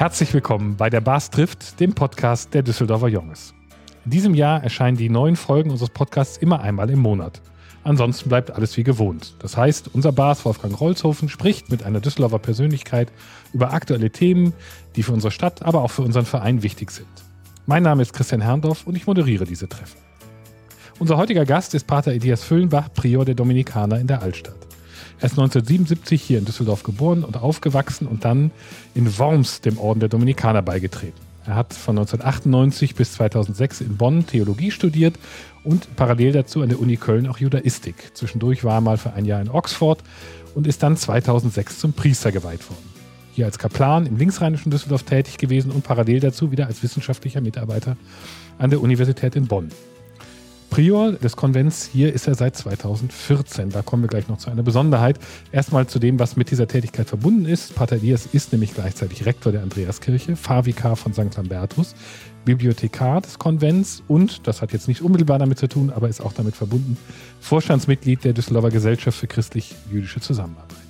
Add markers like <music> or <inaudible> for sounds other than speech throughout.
Herzlich willkommen bei der Bars trifft, dem Podcast der Düsseldorfer Junges. In diesem Jahr erscheinen die neuen Folgen unseres Podcasts immer einmal im Monat. Ansonsten bleibt alles wie gewohnt. Das heißt, unser Bars Wolfgang Rolzhofen spricht mit einer Düsseldorfer Persönlichkeit über aktuelle Themen, die für unsere Stadt, aber auch für unseren Verein wichtig sind. Mein Name ist Christian Herrndorf und ich moderiere diese Treffen. Unser heutiger Gast ist Pater Elias Füllenbach, Prior der Dominikaner in der Altstadt. Er ist 1977 hier in Düsseldorf geboren und aufgewachsen und dann in Worms dem Orden der Dominikaner beigetreten. Er hat von 1998 bis 2006 in Bonn Theologie studiert und parallel dazu an der Uni Köln auch Judaistik. Zwischendurch war er mal für ein Jahr in Oxford und ist dann 2006 zum Priester geweiht worden. Hier als Kaplan im linksrheinischen Düsseldorf tätig gewesen und parallel dazu wieder als wissenschaftlicher Mitarbeiter an der Universität in Bonn. Prior des Konvents hier ist er seit 2014. Da kommen wir gleich noch zu einer Besonderheit. Erstmal zu dem, was mit dieser Tätigkeit verbunden ist. Pater Elias ist nämlich gleichzeitig Rektor der Andreaskirche, Pfarrvikar von St. Lambertus, Bibliothekar des Konvents und, das hat jetzt nicht unmittelbar damit zu tun, aber ist auch damit verbunden, Vorstandsmitglied der Düsseldorfer Gesellschaft für christlich-jüdische Zusammenarbeit.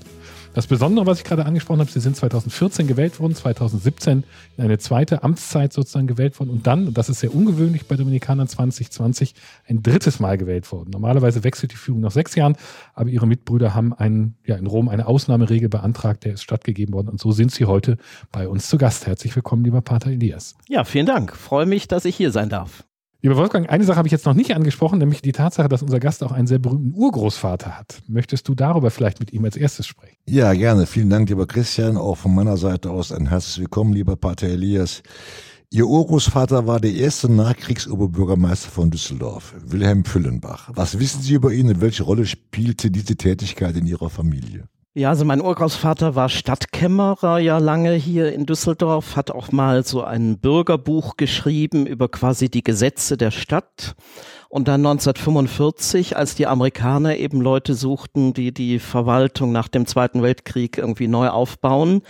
Das Besondere, was ich gerade angesprochen habe, Sie sind 2014 gewählt worden, 2017 in eine zweite Amtszeit sozusagen gewählt worden und dann, und das ist sehr ungewöhnlich bei Dominikanern 2020, ein drittes Mal gewählt worden. Normalerweise wechselt die Führung nach sechs Jahren, aber Ihre Mitbrüder haben einen, ja, in Rom eine Ausnahmeregel beantragt, der ist stattgegeben worden und so sind Sie heute bei uns zu Gast. Herzlich willkommen, lieber Pater Elias. Ja, vielen Dank. Freue mich, dass ich hier sein darf. Lieber Wolfgang, eine Sache habe ich jetzt noch nicht angesprochen, nämlich die Tatsache, dass unser Gast auch einen sehr berühmten Urgroßvater hat. Möchtest du darüber vielleicht mit ihm als erstes sprechen? Ja, gerne. Vielen Dank, lieber Christian. Auch von meiner Seite aus ein herzliches Willkommen, lieber Pater Elias. Ihr Urgroßvater war der erste Nachkriegsoberbürgermeister von Düsseldorf, Wilhelm Füllenbach. Was wissen Sie über ihn und welche Rolle spielte diese Tätigkeit in Ihrer Familie? Ja, also mein Urgroßvater war Stadtkämmerer ja lange hier in Düsseldorf, hat auch mal so ein Bürgerbuch geschrieben über quasi die Gesetze der Stadt und dann 1945, als die Amerikaner eben Leute suchten, die die Verwaltung nach dem Zweiten Weltkrieg irgendwie neu aufbauen,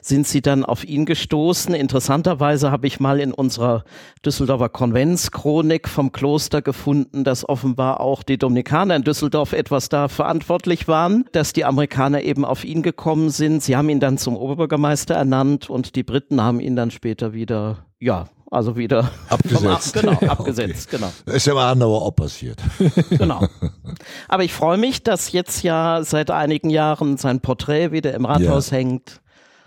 sind sie dann auf ihn gestoßen. Interessanterweise habe ich mal in unserer Düsseldorfer Konventschronik vom Kloster gefunden, dass offenbar auch die Dominikaner in Düsseldorf etwas da verantwortlich waren, dass die Amerikaner eben auf ihn gekommen sind. Sie haben ihn dann zum Oberbürgermeister ernannt und die Briten haben ihn dann später wieder ja, also wieder <laughs> abgesetzt. Ab, genau, <laughs> abgesetzt, okay. genau. ist ja mal anderer auch passiert. <laughs> genau. Aber ich freue mich, dass jetzt ja seit einigen Jahren sein Porträt wieder im Rathaus ja. hängt.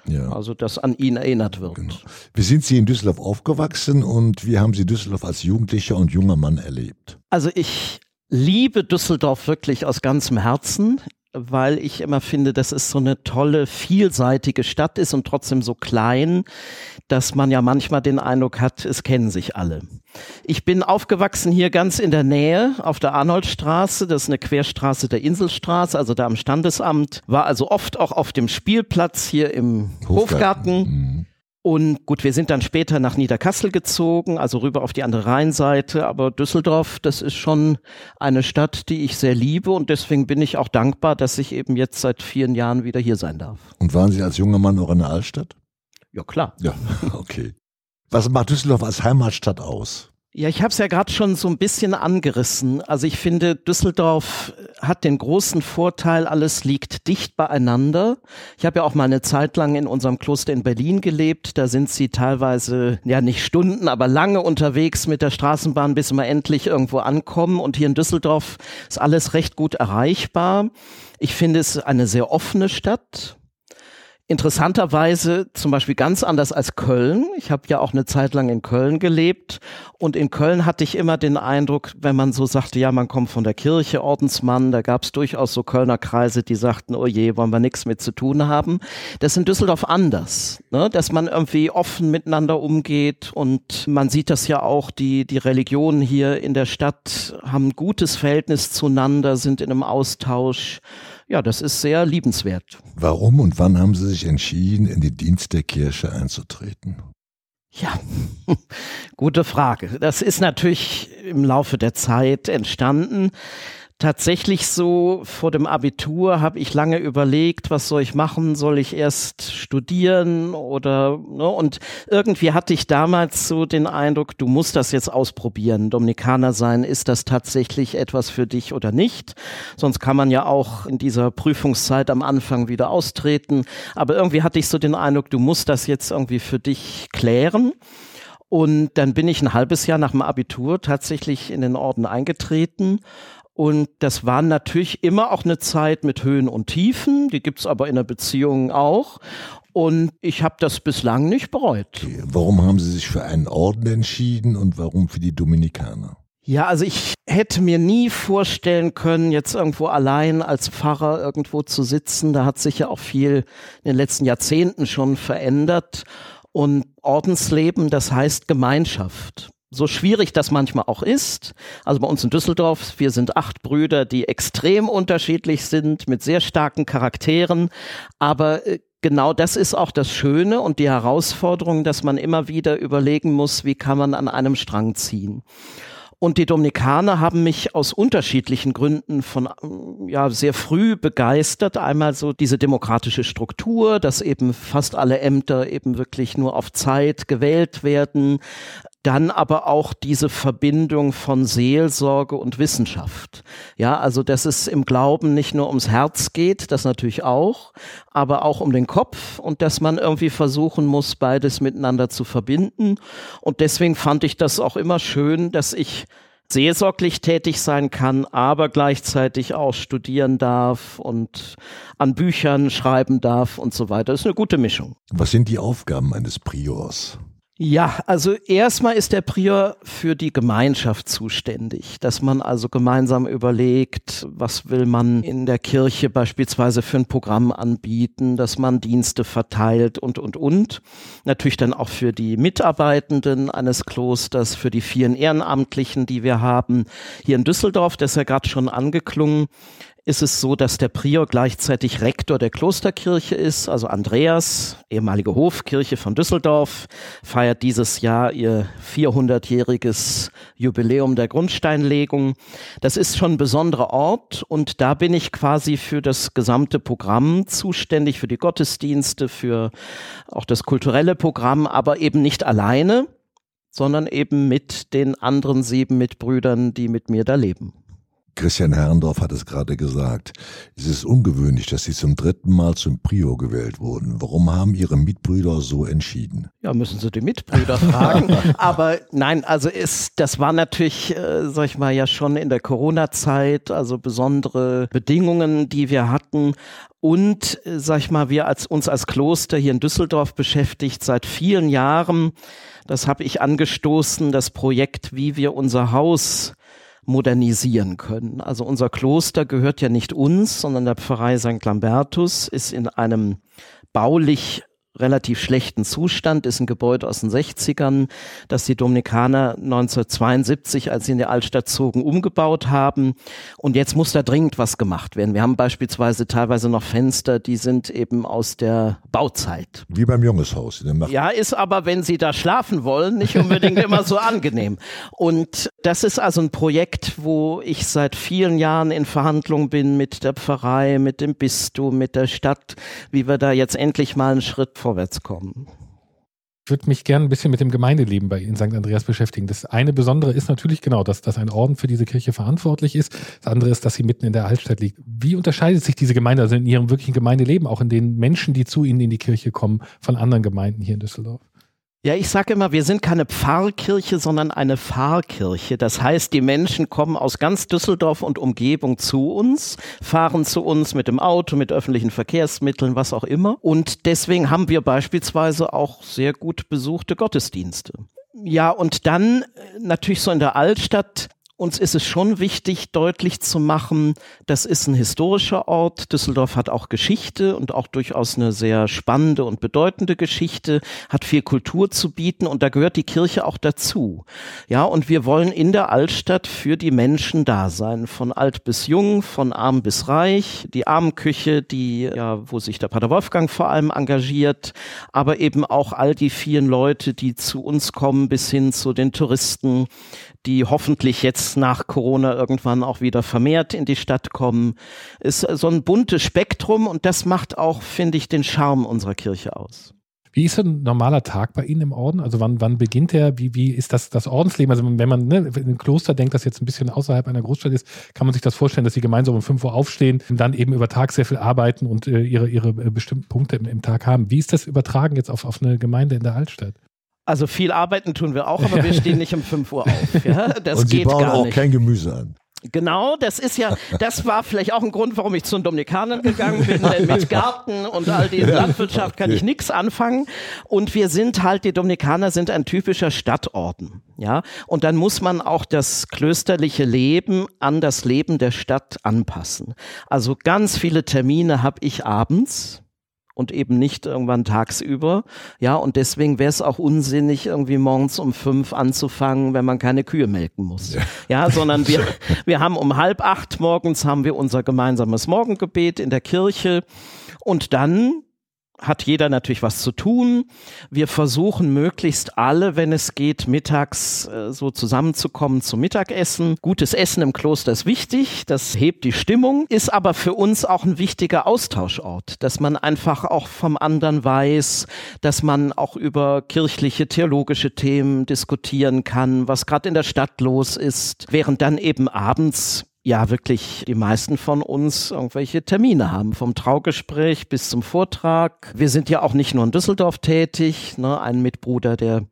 Ja. Also, dass an ihn erinnert wird. Genau. Wie sind Sie in Düsseldorf aufgewachsen und wie haben Sie Düsseldorf als Jugendlicher und junger Mann erlebt? Also, ich liebe Düsseldorf wirklich aus ganzem Herzen weil ich immer finde, dass es so eine tolle, vielseitige Stadt ist und trotzdem so klein, dass man ja manchmal den Eindruck hat, es kennen sich alle. Ich bin aufgewachsen hier ganz in der Nähe auf der Arnoldstraße, das ist eine Querstraße der Inselstraße, also da am Standesamt, war also oft auch auf dem Spielplatz hier im Hofgarten. Hofgarten. Und gut, wir sind dann später nach Niederkassel gezogen, also rüber auf die andere Rheinseite. Aber Düsseldorf, das ist schon eine Stadt, die ich sehr liebe. Und deswegen bin ich auch dankbar, dass ich eben jetzt seit vielen Jahren wieder hier sein darf. Und waren Sie als junger Mann auch in der Altstadt? Ja, klar. Ja, <laughs> okay. Was macht Düsseldorf als Heimatstadt aus? Ja, ich habe es ja gerade schon so ein bisschen angerissen. Also ich finde, Düsseldorf hat den großen Vorteil, alles liegt dicht beieinander. Ich habe ja auch mal eine Zeit lang in unserem Kloster in Berlin gelebt. Da sind sie teilweise, ja nicht Stunden, aber lange unterwegs mit der Straßenbahn, bis wir endlich irgendwo ankommen. Und hier in Düsseldorf ist alles recht gut erreichbar. Ich finde es eine sehr offene Stadt interessanterweise zum Beispiel ganz anders als Köln. Ich habe ja auch eine Zeit lang in Köln gelebt und in Köln hatte ich immer den Eindruck, wenn man so sagte, ja, man kommt von der Kirche, Ordensmann, da gab es durchaus so Kölner Kreise, die sagten, oh je, wollen wir nichts mit zu tun haben. Das ist in Düsseldorf anders, ne? dass man irgendwie offen miteinander umgeht und man sieht das ja auch, die, die Religionen hier in der Stadt haben ein gutes Verhältnis zueinander, sind in einem Austausch ja, das ist sehr liebenswert. Warum und wann haben Sie sich entschieden, in den Dienst der Kirche einzutreten? Ja, <laughs> gute Frage. Das ist natürlich im Laufe der Zeit entstanden. Tatsächlich so vor dem Abitur habe ich lange überlegt, was soll ich machen? Soll ich erst studieren oder ne? und irgendwie hatte ich damals so den Eindruck, du musst das jetzt ausprobieren. Dominikaner sein, ist das tatsächlich etwas für dich oder nicht? Sonst kann man ja auch in dieser Prüfungszeit am Anfang wieder austreten. Aber irgendwie hatte ich so den Eindruck, du musst das jetzt irgendwie für dich klären. Und dann bin ich ein halbes Jahr nach dem Abitur tatsächlich in den Orden eingetreten und das war natürlich immer auch eine Zeit mit Höhen und Tiefen, die gibt's aber in der Beziehung auch. Und ich habe das bislang nicht bereut. Warum haben Sie sich für einen Orden entschieden und warum für die Dominikaner? Ja, also ich hätte mir nie vorstellen können, jetzt irgendwo allein als Pfarrer irgendwo zu sitzen. Da hat sich ja auch viel in den letzten Jahrzehnten schon verändert. Und Ordensleben, das heißt Gemeinschaft so schwierig das manchmal auch ist. Also bei uns in Düsseldorf, wir sind acht Brüder, die extrem unterschiedlich sind, mit sehr starken Charakteren. Aber äh, genau das ist auch das Schöne und die Herausforderung, dass man immer wieder überlegen muss, wie kann man an einem Strang ziehen. Und die Dominikaner haben mich aus unterschiedlichen Gründen von ja sehr früh begeistert. Einmal so diese demokratische Struktur, dass eben fast alle Ämter eben wirklich nur auf Zeit gewählt werden dann aber auch diese Verbindung von Seelsorge und Wissenschaft. Ja, also dass es im Glauben nicht nur ums Herz geht, das natürlich auch, aber auch um den Kopf und dass man irgendwie versuchen muss, beides miteinander zu verbinden. Und deswegen fand ich das auch immer schön, dass ich seelsorglich tätig sein kann, aber gleichzeitig auch studieren darf und an Büchern schreiben darf und so weiter. Das ist eine gute Mischung. Was sind die Aufgaben eines Priors? Ja, also erstmal ist der Prior für die Gemeinschaft zuständig, dass man also gemeinsam überlegt, was will man in der Kirche beispielsweise für ein Programm anbieten, dass man Dienste verteilt und, und, und. Natürlich dann auch für die Mitarbeitenden eines Klosters, für die vielen Ehrenamtlichen, die wir haben. Hier in Düsseldorf, das ist ja gerade schon angeklungen, ist es so, dass der Prior gleichzeitig Rektor der Klosterkirche ist. Also Andreas, ehemalige Hofkirche von Düsseldorf, feiert dieses Jahr ihr 400-jähriges Jubiläum der Grundsteinlegung. Das ist schon ein besonderer Ort und da bin ich quasi für das gesamte Programm zuständig, für die Gottesdienste, für auch das kulturelle Programm, aber eben nicht alleine, sondern eben mit den anderen sieben Mitbrüdern, die mit mir da leben. Christian Herrendorf hat es gerade gesagt. Es ist ungewöhnlich, dass Sie zum dritten Mal zum Prior gewählt wurden. Warum haben Ihre Mitbrüder so entschieden? Ja, müssen Sie die Mitbrüder fragen. <laughs> Aber nein, also ist, das war natürlich, äh, sag ich mal, ja schon in der Corona-Zeit, also besondere Bedingungen, die wir hatten. Und, äh, sag ich mal, wir als, uns als Kloster hier in Düsseldorf beschäftigt seit vielen Jahren. Das habe ich angestoßen, das Projekt, wie wir unser Haus modernisieren können. Also unser Kloster gehört ja nicht uns, sondern der Pfarrei St. Lambertus ist in einem baulich relativ schlechten Zustand, ist ein Gebäude aus den 60ern, das die Dominikaner 1972, als sie in die Altstadt zogen, umgebaut haben. Und jetzt muss da dringend was gemacht werden. Wir haben beispielsweise teilweise noch Fenster, die sind eben aus der Bauzeit. Wie beim Jungeshaus. Ja, ist aber, wenn Sie da schlafen wollen, nicht unbedingt immer so angenehm. Und das ist also ein Projekt, wo ich seit vielen Jahren in Verhandlung bin mit der Pfarrei, mit dem Bistum, mit der Stadt, wie wir da jetzt endlich mal einen Schritt vorwärts kommen. Ich würde mich gerne ein bisschen mit dem Gemeindeleben bei in St. Andreas beschäftigen. Das eine Besondere ist natürlich genau, dass, dass ein Orden für diese Kirche verantwortlich ist. Das andere ist, dass sie mitten in der Altstadt liegt. Wie unterscheidet sich diese Gemeinde, also in ihrem wirklichen Gemeindeleben, auch in den Menschen, die zu ihnen in die Kirche kommen, von anderen Gemeinden hier in Düsseldorf? Ja, ich sage immer, wir sind keine Pfarrkirche, sondern eine Pfarrkirche. Das heißt, die Menschen kommen aus ganz Düsseldorf und Umgebung zu uns, fahren zu uns mit dem Auto, mit öffentlichen Verkehrsmitteln, was auch immer. Und deswegen haben wir beispielsweise auch sehr gut besuchte Gottesdienste. Ja, und dann äh, natürlich so in der Altstadt uns ist es schon wichtig, deutlich zu machen, das ist ein historischer Ort. Düsseldorf hat auch Geschichte und auch durchaus eine sehr spannende und bedeutende Geschichte, hat viel Kultur zu bieten und da gehört die Kirche auch dazu. Ja, und wir wollen in der Altstadt für die Menschen da sein, von alt bis jung, von arm bis reich, die Armenküche, die, ja, wo sich der Pater Wolfgang vor allem engagiert, aber eben auch all die vielen Leute, die zu uns kommen, bis hin zu den Touristen, die hoffentlich jetzt nach Corona irgendwann auch wieder vermehrt in die Stadt kommen. Ist so ein buntes Spektrum und das macht auch, finde ich, den Charme unserer Kirche aus. Wie ist ein normaler Tag bei Ihnen im Orden? Also wann, wann beginnt der? Wie, wie ist das, das Ordensleben? Also wenn man ne, in ein Kloster denkt, das jetzt ein bisschen außerhalb einer Großstadt ist, kann man sich das vorstellen, dass Sie gemeinsam um 5 Uhr aufstehen und dann eben über Tag sehr viel arbeiten und äh, ihre, ihre äh, bestimmten Punkte im, im, Tag haben. Wie ist das übertragen jetzt auf, auf eine Gemeinde in der Altstadt? Also viel arbeiten tun wir auch, aber wir <laughs> stehen nicht um 5 Uhr auf. Ja? <laughs> Das und Sie bauen auch kein Gemüse an. Genau, das ist ja, das war vielleicht auch ein Grund, warum ich zu den Dominikanern gegangen bin. Denn mit <laughs> Garten und all die Landwirtschaft kann ich nichts anfangen. Und wir sind halt, die Dominikaner sind ein typischer Stadtorden. Ja, und dann muss man auch das klösterliche Leben an das Leben der Stadt anpassen. Also ganz viele Termine habe ich abends und eben nicht irgendwann tagsüber. Ja, und deswegen wäre es auch unsinnig, irgendwie morgens um fünf anzufangen, wenn man keine Kühe melken muss. Ja, ja sondern wir, <laughs> wir haben um halb acht morgens haben wir unser gemeinsames Morgengebet in der Kirche und dann hat jeder natürlich was zu tun. Wir versuchen möglichst alle, wenn es geht, mittags äh, so zusammenzukommen zum Mittagessen. Gutes Essen im Kloster ist wichtig, das hebt die Stimmung, ist aber für uns auch ein wichtiger Austauschort, dass man einfach auch vom anderen weiß, dass man auch über kirchliche, theologische Themen diskutieren kann, was gerade in der Stadt los ist, während dann eben abends ja wirklich die meisten von uns irgendwelche Termine haben, vom Traugespräch bis zum Vortrag. Wir sind ja auch nicht nur in Düsseldorf tätig, ne? ein Mitbruder, der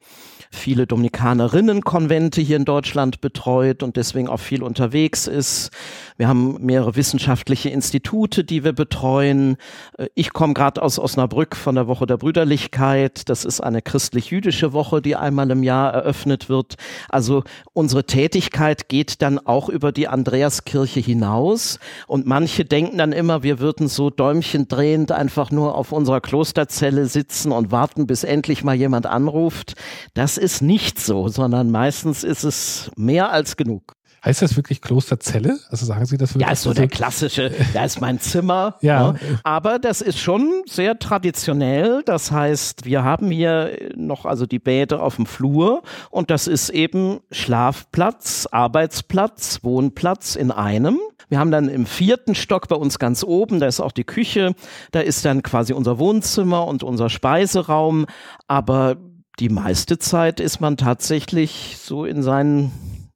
viele Dominikanerinnenkonvente hier in Deutschland betreut und deswegen auch viel unterwegs ist. Wir haben mehrere wissenschaftliche Institute, die wir betreuen. Äh, ich komme gerade aus Osnabrück von der Woche der Brüderlichkeit. Das ist eine christlich-jüdische Woche, die einmal im Jahr eröffnet wird. Also unsere Tätigkeit geht dann auch über die Andreaskirche hinaus. Und manche denken dann immer, wir würden so Däumchen drehend einfach nur auf unserer Klosterzelle sitzen und warten, bis endlich mal jemand anruft. Das ist nicht so, sondern meistens ist es mehr als genug. Heißt das wirklich Klosterzelle? Also sagen Sie das wirklich? Ja, ist so der klassische, da ist mein Zimmer. <laughs> ja. Ne? Aber das ist schon sehr traditionell. Das heißt, wir haben hier noch also die Bäder auf dem Flur und das ist eben Schlafplatz, Arbeitsplatz, Wohnplatz in einem. Wir haben dann im vierten Stock bei uns ganz oben, da ist auch die Küche, da ist dann quasi unser Wohnzimmer und unser Speiseraum. Aber die meiste Zeit ist man tatsächlich so in seinen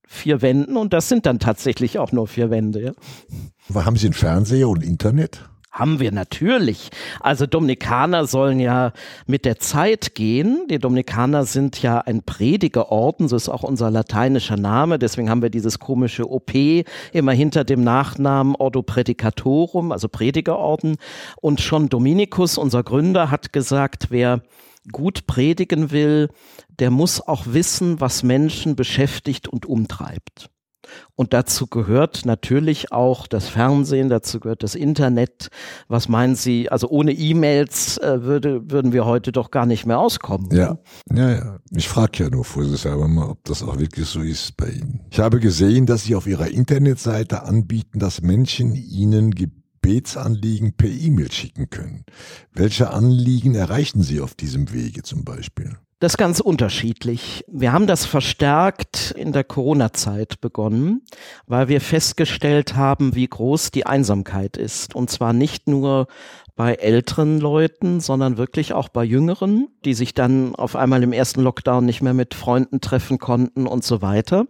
vier Wänden und das sind dann tatsächlich auch nur vier Wände. Ja. Haben Sie einen Fernseher und Internet? Haben wir natürlich. Also Dominikaner sollen ja mit der Zeit gehen. Die Dominikaner sind ja ein Predigerorden, so ist auch unser lateinischer Name. Deswegen haben wir dieses komische OP immer hinter dem Nachnamen Ordo Predicatorum, also Predigerorden. Und schon Dominikus, unser Gründer, hat gesagt, wer gut predigen will, der muss auch wissen, was Menschen beschäftigt und umtreibt. Und dazu gehört natürlich auch das Fernsehen, dazu gehört das Internet. Was meinen Sie? Also ohne E-Mails äh, würde, würden wir heute doch gar nicht mehr auskommen. Ja, ja, ja. Ich frage ja nur vorsichtshalber mal, ob das auch wirklich so ist bei Ihnen. Ich habe gesehen, dass Sie auf Ihrer Internetseite anbieten, dass Menschen Ihnen Gebetsanliegen per E-Mail schicken können. Welche Anliegen erreichen Sie auf diesem Wege zum Beispiel? Das ist ganz unterschiedlich. Wir haben das verstärkt in der Corona-Zeit begonnen, weil wir festgestellt haben, wie groß die Einsamkeit ist. Und zwar nicht nur bei älteren Leuten, sondern wirklich auch bei jüngeren, die sich dann auf einmal im ersten Lockdown nicht mehr mit Freunden treffen konnten und so weiter.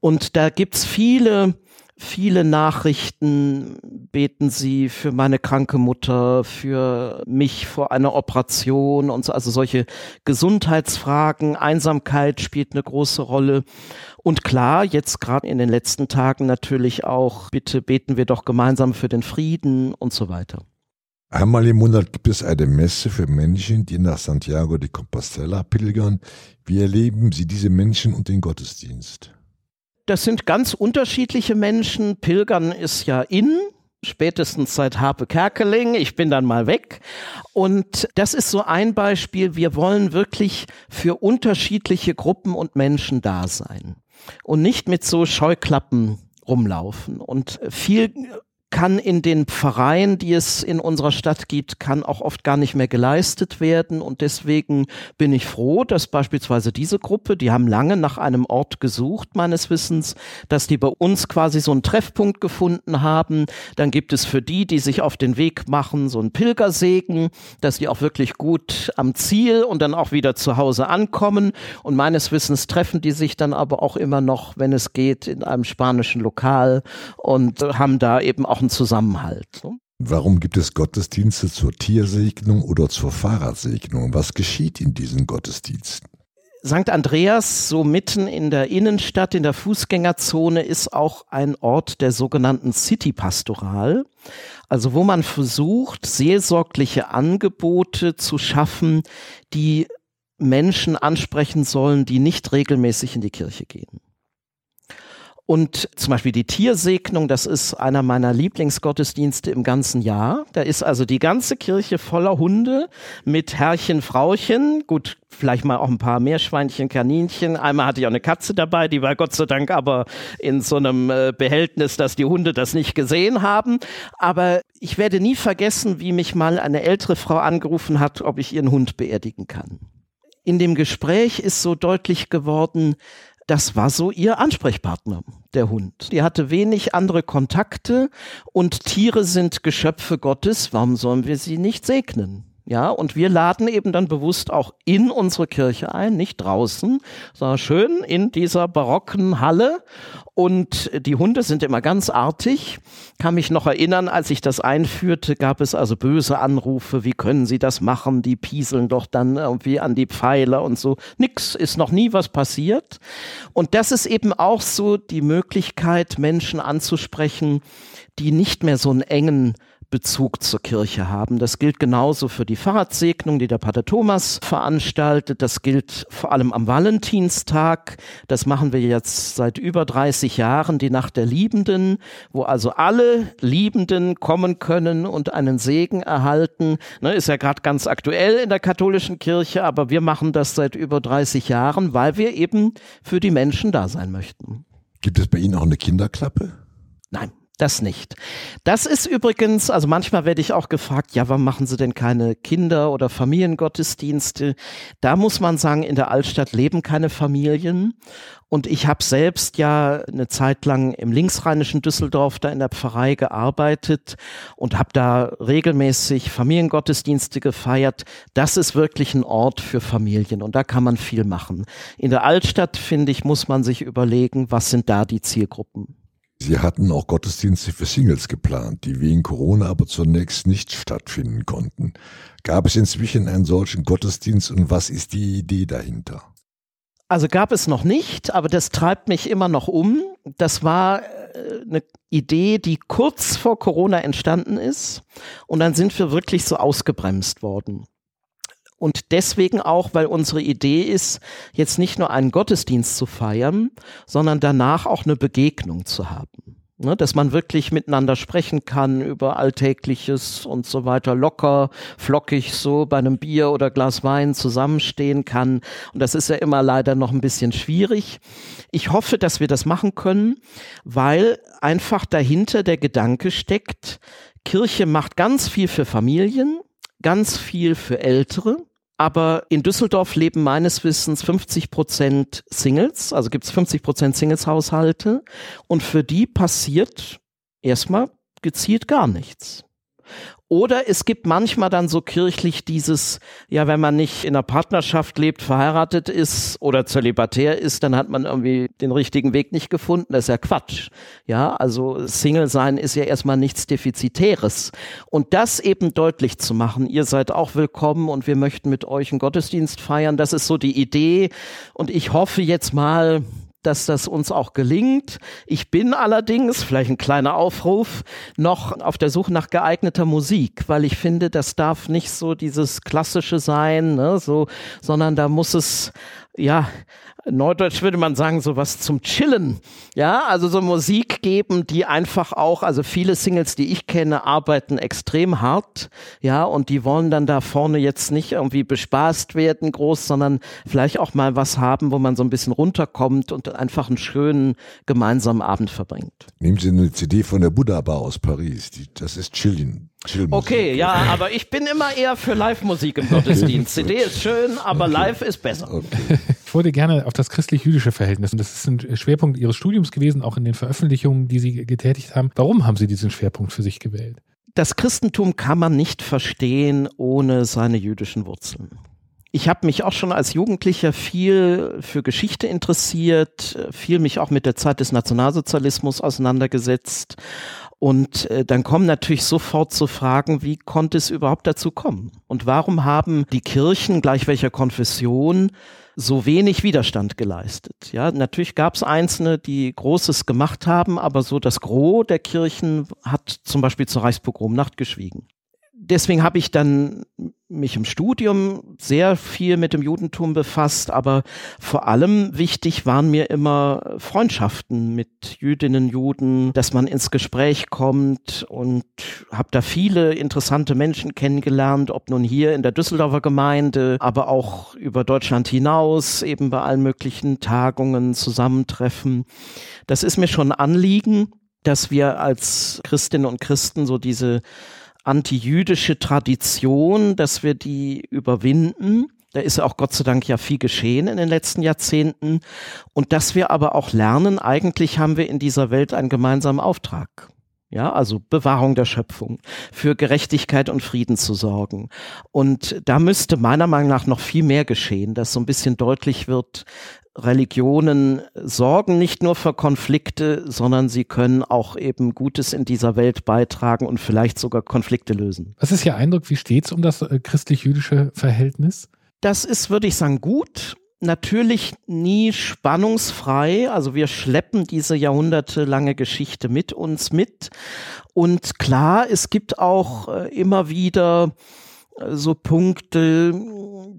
Und da gibt's viele viele Nachrichten beten sie für meine kranke Mutter, für mich vor einer Operation und so, also solche Gesundheitsfragen, Einsamkeit spielt eine große Rolle. Und klar, jetzt gerade in den letzten Tagen natürlich auch, bitte beten wir doch gemeinsam für den Frieden und so weiter. Einmal im Monat gibt es eine Messe für Menschen, die nach Santiago de Compostela pilgern. Wie erleben Sie diese Menschen und den Gottesdienst? Das sind ganz unterschiedliche Menschen. Pilgern ist ja in, spätestens seit Harpe Kerkeling. Ich bin dann mal weg. Und das ist so ein Beispiel. Wir wollen wirklich für unterschiedliche Gruppen und Menschen da sein und nicht mit so Scheuklappen rumlaufen. Und viel kann in den Pfarreien, die es in unserer Stadt gibt, kann auch oft gar nicht mehr geleistet werden. Und deswegen bin ich froh, dass beispielsweise diese Gruppe, die haben lange nach einem Ort gesucht, meines Wissens, dass die bei uns quasi so einen Treffpunkt gefunden haben. Dann gibt es für die, die sich auf den Weg machen, so einen Pilgersegen, dass die auch wirklich gut am Ziel und dann auch wieder zu Hause ankommen. Und meines Wissens treffen die sich dann aber auch immer noch, wenn es geht, in einem spanischen Lokal und haben da eben auch einen Zusammenhalt. Ne? Warum gibt es Gottesdienste zur Tiersegnung oder zur Fahrradsegnung? Was geschieht in diesen Gottesdiensten? St. Andreas, so mitten in der Innenstadt, in der Fußgängerzone, ist auch ein Ort der sogenannten City-Pastoral. Also wo man versucht, seelsorgliche Angebote zu schaffen, die Menschen ansprechen sollen, die nicht regelmäßig in die Kirche gehen. Und zum Beispiel die Tiersegnung, das ist einer meiner Lieblingsgottesdienste im ganzen Jahr. Da ist also die ganze Kirche voller Hunde mit Herrchen, Frauchen, gut, vielleicht mal auch ein paar Meerschweinchen, Kaninchen. Einmal hatte ich auch eine Katze dabei, die war Gott sei Dank aber in so einem äh, Behältnis, dass die Hunde das nicht gesehen haben. Aber ich werde nie vergessen, wie mich mal eine ältere Frau angerufen hat, ob ich ihren Hund beerdigen kann. In dem Gespräch ist so deutlich geworden, das war so ihr Ansprechpartner, der Hund. Die hatte wenig andere Kontakte und Tiere sind Geschöpfe Gottes. Warum sollen wir sie nicht segnen? Ja, und wir laden eben dann bewusst auch in unsere Kirche ein, nicht draußen, sondern schön in dieser barocken Halle. Und die Hunde sind immer ganz artig. Kann mich noch erinnern, als ich das einführte, gab es also böse Anrufe. Wie können Sie das machen? Die pieseln doch dann irgendwie an die Pfeiler und so. Nix, ist noch nie was passiert. Und das ist eben auch so die Möglichkeit, Menschen anzusprechen, die nicht mehr so einen engen Bezug zur Kirche haben. Das gilt genauso für die Fahrradsegnung, die der Pater Thomas veranstaltet. Das gilt vor allem am Valentinstag. Das machen wir jetzt seit über 30 Jahren, die Nacht der Liebenden, wo also alle Liebenden kommen können und einen Segen erhalten. Ne, ist ja gerade ganz aktuell in der katholischen Kirche, aber wir machen das seit über 30 Jahren, weil wir eben für die Menschen da sein möchten. Gibt es bei Ihnen auch eine Kinderklappe? Nein. Das nicht. Das ist übrigens, also manchmal werde ich auch gefragt, ja, warum machen Sie denn keine Kinder- oder Familiengottesdienste? Da muss man sagen, in der Altstadt leben keine Familien. Und ich habe selbst ja eine Zeit lang im linksrheinischen Düsseldorf da in der Pfarrei gearbeitet und habe da regelmäßig Familiengottesdienste gefeiert. Das ist wirklich ein Ort für Familien und da kann man viel machen. In der Altstadt, finde ich, muss man sich überlegen, was sind da die Zielgruppen. Sie hatten auch Gottesdienste für Singles geplant, die wegen Corona aber zunächst nicht stattfinden konnten. Gab es inzwischen einen solchen Gottesdienst und was ist die Idee dahinter? Also gab es noch nicht, aber das treibt mich immer noch um. Das war äh, eine Idee, die kurz vor Corona entstanden ist und dann sind wir wirklich so ausgebremst worden. Und deswegen auch, weil unsere Idee ist, jetzt nicht nur einen Gottesdienst zu feiern, sondern danach auch eine Begegnung zu haben. Ne, dass man wirklich miteinander sprechen kann über Alltägliches und so weiter, locker, flockig so bei einem Bier oder Glas Wein zusammenstehen kann. Und das ist ja immer leider noch ein bisschen schwierig. Ich hoffe, dass wir das machen können, weil einfach dahinter der Gedanke steckt, Kirche macht ganz viel für Familien, ganz viel für Ältere. Aber in Düsseldorf leben meines Wissens 50 Prozent Singles, also gibt es 50 Prozent Singles-Haushalte. Und für die passiert erstmal gezielt gar nichts. Oder es gibt manchmal dann so kirchlich dieses, ja, wenn man nicht in einer Partnerschaft lebt, verheiratet ist oder zölibatär ist, dann hat man irgendwie den richtigen Weg nicht gefunden. Das ist ja Quatsch. Ja, also Single sein ist ja erstmal nichts Defizitäres. Und das eben deutlich zu machen, ihr seid auch willkommen und wir möchten mit euch einen Gottesdienst feiern, das ist so die Idee. Und ich hoffe jetzt mal, dass das uns auch gelingt. Ich bin allerdings, vielleicht ein kleiner Aufruf, noch auf der Suche nach geeigneter Musik, weil ich finde, das darf nicht so dieses klassische sein, ne, so, sondern da muss es ja, Neudeutsch würde man sagen, sowas zum Chillen. Ja, also so Musik geben, die einfach auch, also viele Singles, die ich kenne, arbeiten extrem hart. Ja, und die wollen dann da vorne jetzt nicht irgendwie bespaßt werden groß, sondern vielleicht auch mal was haben, wo man so ein bisschen runterkommt und einfach einen schönen gemeinsamen Abend verbringt. Nehmen Sie eine CD von der Buddha Bar aus Paris. Die, das ist Chilling. Okay, ja, aber ich bin immer eher für Live-Musik im <laughs> Gottesdienst. CD ist schön, aber live ist besser. Okay. Ich wollte gerne auf das christlich-jüdische Verhältnis, und das ist ein Schwerpunkt Ihres Studiums gewesen, auch in den Veröffentlichungen, die Sie getätigt haben. Warum haben Sie diesen Schwerpunkt für sich gewählt? Das Christentum kann man nicht verstehen ohne seine jüdischen Wurzeln. Ich habe mich auch schon als Jugendlicher viel für Geschichte interessiert, viel mich auch mit der Zeit des Nationalsozialismus auseinandergesetzt. Und äh, dann kommen natürlich sofort zu Fragen, wie konnte es überhaupt dazu kommen? Und warum haben die Kirchen, gleich welcher Konfession, so wenig Widerstand geleistet. Ja, natürlich gab es Einzelne, die Großes gemacht haben, aber so das Gros der Kirchen hat zum Beispiel zur Reichspogromnacht geschwiegen deswegen habe ich dann mich im Studium sehr viel mit dem Judentum befasst, aber vor allem wichtig waren mir immer Freundschaften mit Jüdinnen, Juden, dass man ins Gespräch kommt und habe da viele interessante Menschen kennengelernt, ob nun hier in der Düsseldorfer Gemeinde, aber auch über Deutschland hinaus, eben bei allen möglichen Tagungen, Zusammentreffen. Das ist mir schon ein Anliegen, dass wir als Christinnen und Christen so diese antijüdische Tradition, dass wir die überwinden. Da ist auch Gott sei Dank ja viel geschehen in den letzten Jahrzehnten. Und dass wir aber auch lernen, eigentlich haben wir in dieser Welt einen gemeinsamen Auftrag. Ja, also Bewahrung der Schöpfung, für Gerechtigkeit und Frieden zu sorgen. Und da müsste meiner Meinung nach noch viel mehr geschehen, dass so ein bisschen deutlich wird, Religionen sorgen nicht nur für Konflikte, sondern sie können auch eben Gutes in dieser Welt beitragen und vielleicht sogar Konflikte lösen. Was ist Ihr Eindruck? Wie steht es um das äh, christlich-jüdische Verhältnis? Das ist, würde ich sagen, gut. Natürlich nie spannungsfrei. Also wir schleppen diese jahrhundertelange Geschichte mit uns mit. Und klar, es gibt auch äh, immer wieder so Punkte,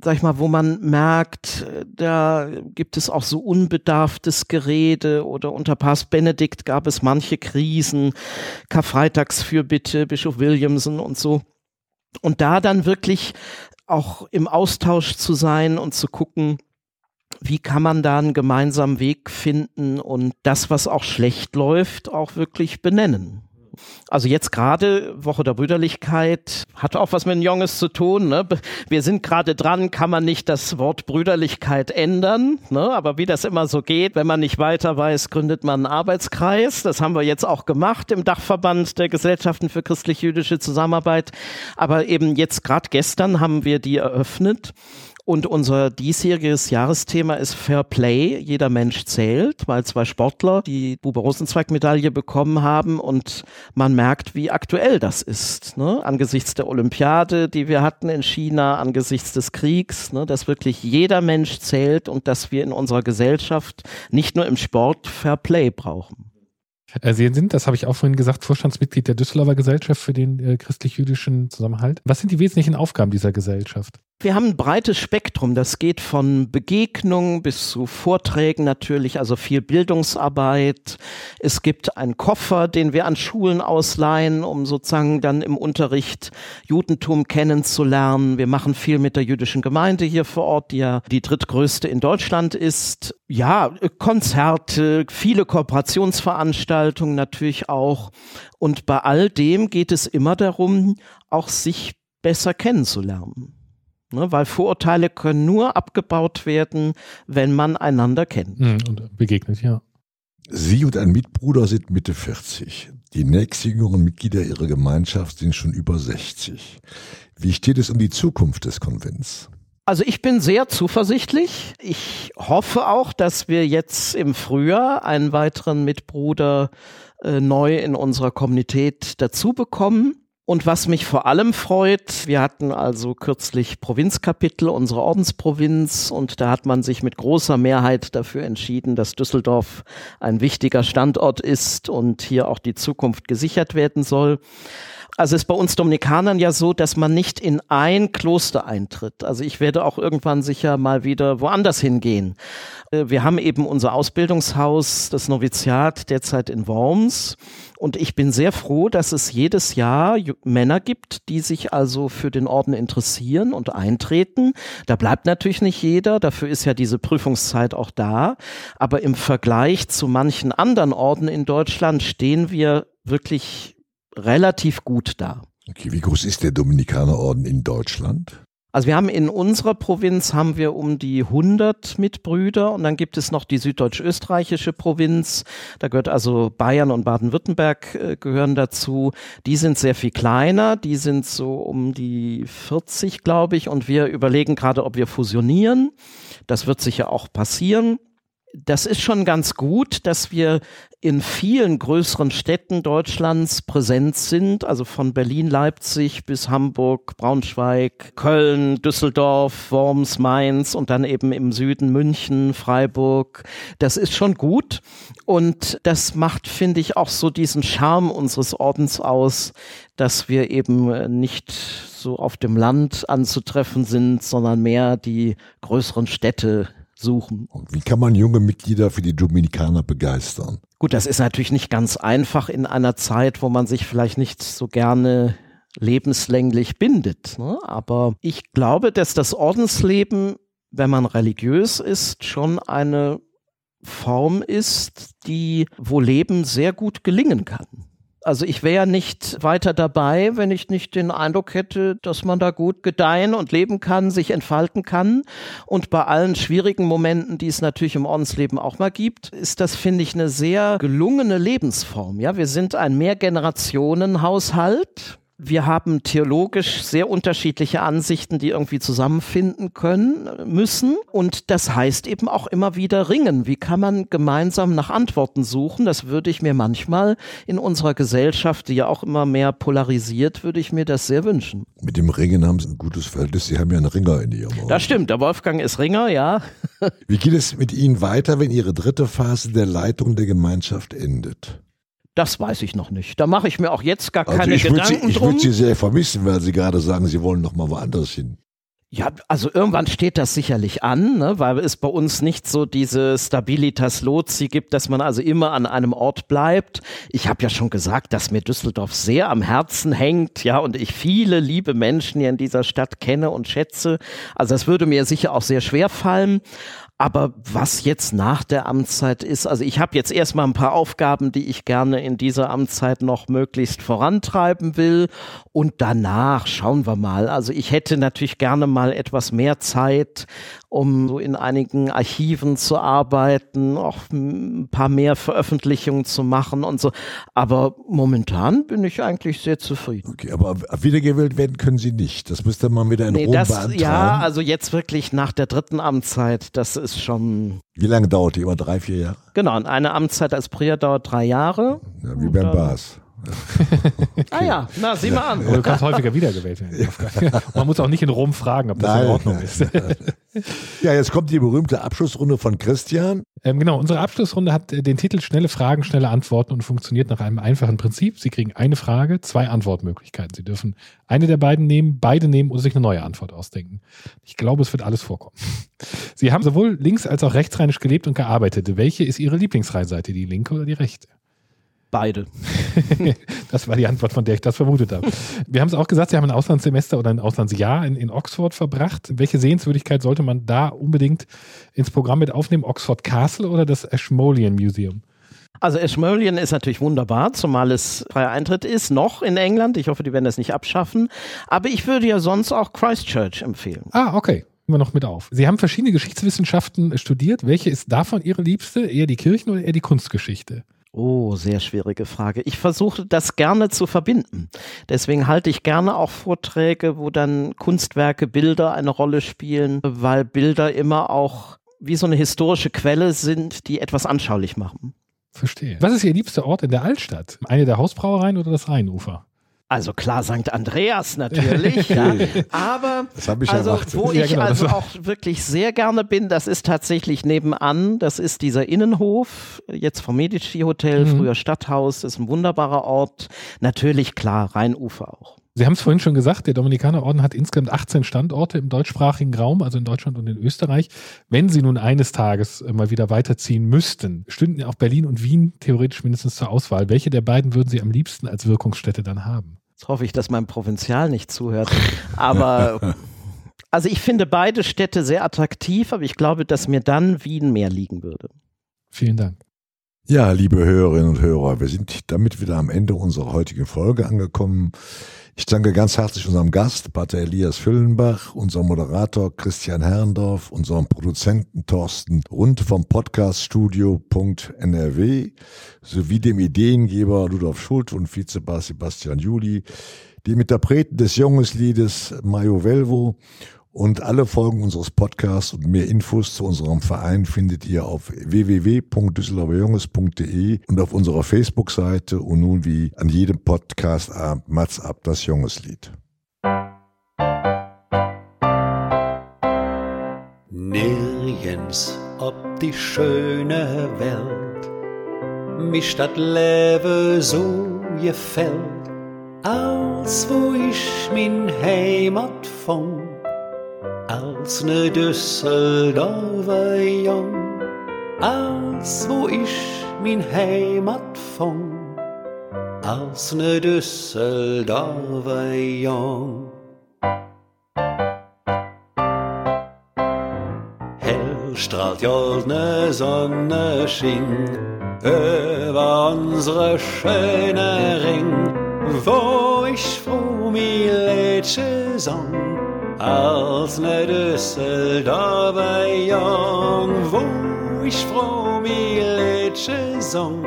sag ich mal, wo man merkt, da gibt es auch so unbedarftes Gerede oder unter Papst Benedikt gab es manche Krisen, Karfreitagsfürbitte, Bischof Williamson und so. Und da dann wirklich auch im Austausch zu sein und zu gucken, wie kann man da einen gemeinsamen Weg finden und das, was auch schlecht läuft, auch wirklich benennen. Also jetzt gerade Woche der Brüderlichkeit hat auch was mit Jonges zu tun. Ne? Wir sind gerade dran, kann man nicht das Wort Brüderlichkeit ändern. Ne? Aber wie das immer so geht, wenn man nicht weiter weiß, gründet man einen Arbeitskreis. Das haben wir jetzt auch gemacht im Dachverband der Gesellschaften für christlich-jüdische Zusammenarbeit. Aber eben jetzt gerade gestern haben wir die eröffnet. Und unser diesjähriges Jahresthema ist Fair Play. Jeder Mensch zählt, weil zwei Sportler die Bube Rosenzweig-Medaille bekommen haben und man merkt, wie aktuell das ist. Ne? Angesichts der Olympiade, die wir hatten in China, angesichts des Kriegs, ne? dass wirklich jeder Mensch zählt und dass wir in unserer Gesellschaft nicht nur im Sport Fair Play brauchen. Äh, Sie sind, das habe ich auch vorhin gesagt, Vorstandsmitglied der Düsseldorfer Gesellschaft für den äh, christlich-jüdischen Zusammenhalt. Was sind die wesentlichen Aufgaben dieser Gesellschaft? Wir haben ein breites Spektrum. Das geht von Begegnungen bis zu Vorträgen natürlich, also viel Bildungsarbeit. Es gibt einen Koffer, den wir an Schulen ausleihen, um sozusagen dann im Unterricht Judentum kennenzulernen. Wir machen viel mit der jüdischen Gemeinde hier vor Ort, die ja die drittgrößte in Deutschland ist. Ja, Konzerte, viele Kooperationsveranstaltungen natürlich auch. Und bei all dem geht es immer darum, auch sich besser kennenzulernen. Ne, weil Vorurteile können nur abgebaut werden, wenn man einander kennt. Mhm, und begegnet, ja. Sie und ein Mitbruder sind Mitte 40. Die nächstjüngeren Mitglieder ihrer Gemeinschaft sind schon über 60. Wie steht es um die Zukunft des Konvents? Also ich bin sehr zuversichtlich. Ich hoffe auch, dass wir jetzt im Frühjahr einen weiteren Mitbruder äh, neu in unserer Kommunität dazu bekommen. Und was mich vor allem freut, wir hatten also kürzlich Provinzkapitel unserer Ordensprovinz und da hat man sich mit großer Mehrheit dafür entschieden, dass Düsseldorf ein wichtiger Standort ist und hier auch die Zukunft gesichert werden soll. Also ist bei uns Dominikanern ja so, dass man nicht in ein Kloster eintritt. Also ich werde auch irgendwann sicher mal wieder woanders hingehen. Äh, wir haben eben unser Ausbildungshaus, das Noviziat derzeit in Worms. Und ich bin sehr froh, dass es jedes Jahr Männer gibt, die sich also für den Orden interessieren und eintreten. Da bleibt natürlich nicht jeder, dafür ist ja diese Prüfungszeit auch da. Aber im Vergleich zu manchen anderen Orden in Deutschland stehen wir wirklich relativ gut da. Okay, wie groß ist der Dominikanerorden in Deutschland? Also wir haben in unserer Provinz haben wir um die 100 Mitbrüder und dann gibt es noch die süddeutsch-österreichische Provinz. Da gehört also Bayern und Baden-Württemberg äh, gehören dazu. Die sind sehr viel kleiner. Die sind so um die 40, glaube ich. Und wir überlegen gerade, ob wir fusionieren. Das wird sicher auch passieren das ist schon ganz gut, dass wir in vielen größeren Städten Deutschlands präsent sind, also von Berlin, Leipzig bis Hamburg, Braunschweig, Köln, Düsseldorf, Worms, Mainz und dann eben im Süden München, Freiburg. Das ist schon gut und das macht, finde ich, auch so diesen Charme unseres Ordens aus, dass wir eben nicht so auf dem Land anzutreffen sind, sondern mehr die größeren Städte suchen. Und wie kann man junge Mitglieder für die Dominikaner begeistern? Gut, das ist natürlich nicht ganz einfach in einer Zeit, wo man sich vielleicht nicht so gerne lebenslänglich bindet. Ne? Aber ich glaube, dass das Ordensleben, wenn man religiös ist, schon eine Form ist, die wo Leben sehr gut gelingen kann. Also ich wäre nicht weiter dabei, wenn ich nicht den Eindruck hätte, dass man da gut gedeihen und leben kann, sich entfalten kann. Und bei allen schwierigen Momenten, die es natürlich im Ordensleben auch mal gibt, ist das, finde ich, eine sehr gelungene Lebensform. Ja, wir sind ein Mehrgenerationenhaushalt wir haben theologisch sehr unterschiedliche Ansichten, die irgendwie zusammenfinden können, müssen. Und das heißt eben auch immer wieder ringen. Wie kann man gemeinsam nach Antworten suchen? Das würde ich mir manchmal in unserer Gesellschaft, die ja auch immer mehr polarisiert, würde ich mir das sehr wünschen. Mit dem Ringen haben Sie ein gutes Verhältnis. Sie haben ja einen Ringer in Ihrem Ort. Das stimmt. Der Wolfgang ist Ringer, ja. Wie geht es mit Ihnen weiter, wenn Ihre dritte Phase der Leitung der Gemeinschaft endet? Das weiß ich noch nicht. Da mache ich mir auch jetzt gar also keine Gedanken sie, ich drum. Ich würde Sie sehr vermissen, weil Sie gerade sagen, Sie wollen noch mal woanders hin. Ja, also irgendwann steht das sicherlich an, ne, weil es bei uns nicht so diese Stabilitas Lozi gibt, dass man also immer an einem Ort bleibt. Ich habe ja schon gesagt, dass mir Düsseldorf sehr am Herzen hängt, ja, und ich viele liebe Menschen hier in dieser Stadt kenne und schätze. Also das würde mir sicher auch sehr schwer fallen. Aber was jetzt nach der Amtszeit ist, also ich habe jetzt erstmal ein paar Aufgaben, die ich gerne in dieser Amtszeit noch möglichst vorantreiben will. Und danach schauen wir mal. Also ich hätte natürlich gerne mal etwas mehr Zeit, um so in einigen Archiven zu arbeiten, auch ein paar mehr Veröffentlichungen zu machen und so. Aber momentan bin ich eigentlich sehr zufrieden. Okay, aber wiedergewählt werden können Sie nicht. Das müsste man wieder in nee, Rom das, beantragen. Ja, also jetzt wirklich nach der dritten Amtszeit, das ist schon. Wie lange dauert die? Über drei, vier Jahre? Genau, und eine Amtszeit als Prior dauert drei Jahre. Ja, wie beim Bas. Ah ja, na, sieh mal an. du kannst häufiger wiedergewählt werden. Man muss auch nicht in Rom fragen, ob das nein, in Ordnung ist. ja, jetzt kommt die berühmte Abschlussrunde von Christian. Ähm, genau, unsere Abschlussrunde hat äh, den Titel Schnelle Fragen, schnelle Antworten und funktioniert nach einem einfachen Prinzip. Sie kriegen eine Frage, zwei Antwortmöglichkeiten. Sie dürfen eine der beiden nehmen, beide nehmen oder sich eine neue Antwort ausdenken. Ich glaube, es wird alles vorkommen. Sie haben sowohl links- als auch rechtsrheinisch gelebt und gearbeitet. Welche ist Ihre Lieblingsreisseite, die linke oder die rechte? Beide. <laughs> das war die Antwort, von der ich das vermutet habe. Wir haben es auch gesagt, Sie haben ein Auslandssemester oder ein Auslandsjahr in, in Oxford verbracht. Welche Sehenswürdigkeit sollte man da unbedingt ins Programm mit aufnehmen? Oxford Castle oder das Ashmolean Museum? Also Ashmolean ist natürlich wunderbar, zumal es freier Eintritt ist, noch in England. Ich hoffe, die werden das nicht abschaffen. Aber ich würde ja sonst auch Christchurch empfehlen. Ah, okay. Immer noch mit auf. Sie haben verschiedene Geschichtswissenschaften studiert. Welche ist davon Ihre liebste? Eher die Kirchen- oder eher die Kunstgeschichte? Oh, sehr schwierige Frage. Ich versuche das gerne zu verbinden. Deswegen halte ich gerne auch Vorträge, wo dann Kunstwerke, Bilder eine Rolle spielen, weil Bilder immer auch wie so eine historische Quelle sind, die etwas anschaulich machen. Verstehe. Was ist Ihr liebster Ort in der Altstadt? Eine der Hausbrauereien oder das Rheinufer? Also klar, St. Andreas natürlich, ja. <laughs> Aber ich also, erwartet. wo Ja, ich genau, das also auch wirklich sehr gerne bin, das ist tatsächlich nebenan. Das ist dieser Innenhof, jetzt vom Medici Hotel, Mhm. früher Stadthaus, ist ein wunderbarer Ort. Natürlich klar, Rheinufer auch. Sie haben es vorhin schon gesagt, der Dominikanerorden hat insgesamt 18 Standorte im deutschsprachigen Raum, also in Deutschland und in Österreich. Wenn Sie nun eines Tages äh, mal wieder weiterziehen müssten, stünden auch Berlin und Wien theoretisch mindestens zur Auswahl. Welche der beiden würden Sie am liebsten als Wirkungsstätte dann haben? Jetzt hoffe ich, dass mein Provinzial nicht zuhört. Aber <laughs> also ich finde beide Städte sehr attraktiv, aber ich glaube, dass mir dann Wien mehr liegen würde. Vielen Dank. Ja, liebe Hörerinnen und Hörer, wir sind damit wieder am Ende unserer heutigen Folge angekommen. Ich danke ganz herzlich unserem Gast, Pater Elias Füllenbach, unserem Moderator Christian Herrendorf, unserem Produzenten Thorsten Rund vom Podcaststudio.nrw sowie dem Ideengeber Rudolf Schult und Vizebass Sebastian Juli, dem Interpreten des Jungesliedes Mario Velvo und alle Folgen unseres Podcasts und mehr Infos zu unserem Verein findet ihr auf www.düsseldorferjunges.de und auf unserer Facebook-Seite und nun wie an jedem Podcast-Abend Mats ab das Jungeslied. Nirgends ob die schöne Welt mich dat Leben so gefällt, als wo ich min Heimat fand, als ne Düsseldorfer Jung, als wo ich min Heimat fand, als ne Düsseldorfer Jung. Hell strahlt goldene Sonne schien über unsere schöne Ring, wo ich froh mi Lädsche sang, als ne Düsseldorfer Jung, wo ich froh mi Lädsche sang,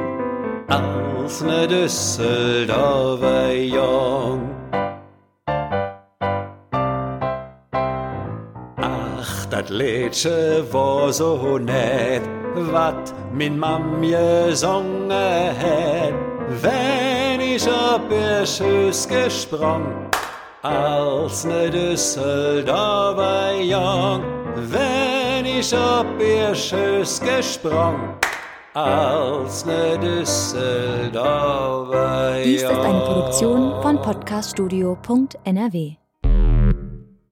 als ne Düsseldorfer Jung. Ach, dat Liedje war so nett, wat min Mam gesungen het, wenn ich ob ihr Schüss gesprungen, als ne Düsseldorfer Jung, wenn ich ob ihr Schüss gesprungen, als ne Düsseldorfer Jung. Dies ist eine Produktion von podcaststudio.nrw.